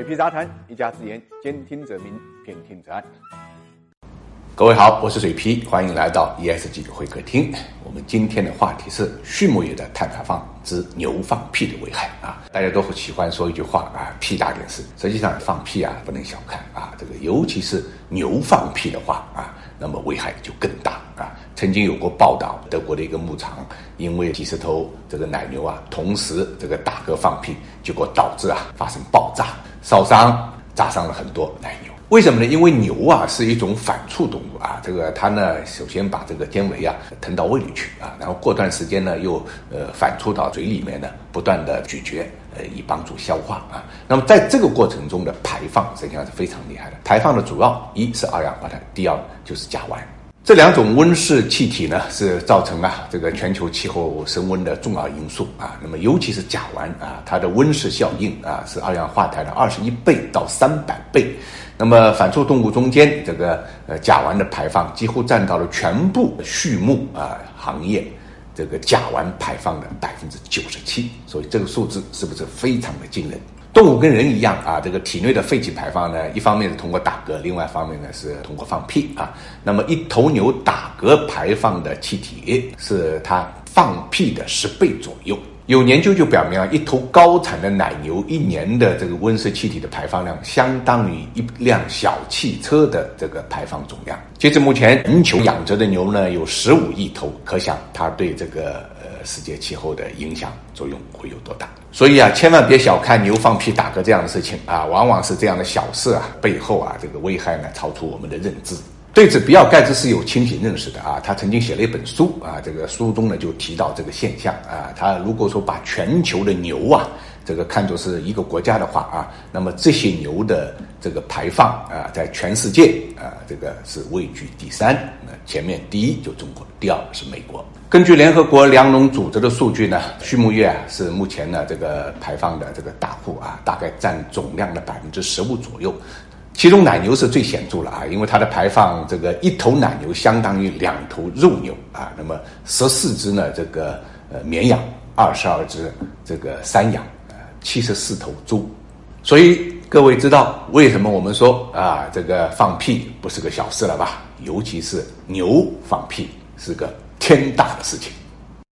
水皮杂谈，一家之言，兼听则明，偏听则暗。各位好，我是水皮，欢迎来到 ESG 会客厅。我们今天的话题是畜牧业的碳排放之牛放屁的危害啊！大家都喜欢说一句话啊，屁大点事。实际上放屁啊，不能小看啊，这个尤其是牛放屁的话啊，那么危害就更大啊。曾经有过报道，德国的一个牧场，因为几十头这个奶牛啊，同时这个打嗝放屁，结果导致啊发生爆炸，烧伤，炸伤了很多奶牛。为什么呢？因为牛啊是一种反刍动物啊，这个它呢首先把这个纤维啊吞到胃里去啊，然后过段时间呢又呃反刍到嘴里面呢，不断的咀嚼，呃以帮助消化啊。那么在这个过程中的排放实际上是非常厉害的，排放的主要一是二氧化碳，第二就是甲烷。这两种温室气体呢，是造成啊这个全球气候升温的重要因素啊。那么尤其是甲烷啊，它的温室效应啊是二氧化碳的二十一倍到三百倍。那么反刍动物中间这个呃甲烷的排放几乎占到了全部畜牧啊行业这个甲烷排放的百分之九十七。所以这个数字是不是非常的惊人？动物跟人一样啊，这个体内的废气排放呢，一方面是通过打嗝，另外一方面呢是通过放屁啊。那么一头牛打嗝排放的气体是它放屁的十倍左右。有研究就表明啊，一头高产的奶牛一年的这个温室气体的排放量，相当于一辆小汽车的这个排放总量。截至目前，全球养殖的牛呢有十五亿头，可想它对这个呃世界气候的影响作用会有多大。所以啊，千万别小看牛放屁打嗝这样的事情啊，往往是这样的小事啊，背后啊这个危害呢超出我们的认知。对此，比尔盖茨是有清醒认识的啊。他曾经写了一本书啊，这个书中呢就提到这个现象啊。他如果说把全球的牛啊，这个看作是一个国家的话啊，那么这些牛的这个排放啊，在全世界啊，这个是位居第三。那前面第一就中国，第二是美国。根据联合国粮农组织的数据呢，畜牧业啊是目前呢这个排放的这个大户啊，大概占总量的百分之十五左右。其中奶牛是最显著了啊，因为它的排放，这个一头奶牛相当于两头肉牛啊，那么十四只呢这个呃绵羊，二十二只这个山羊，呃七十四头猪，所以各位知道为什么我们说啊这个放屁不是个小事了吧？尤其是牛放屁是个天大的事情。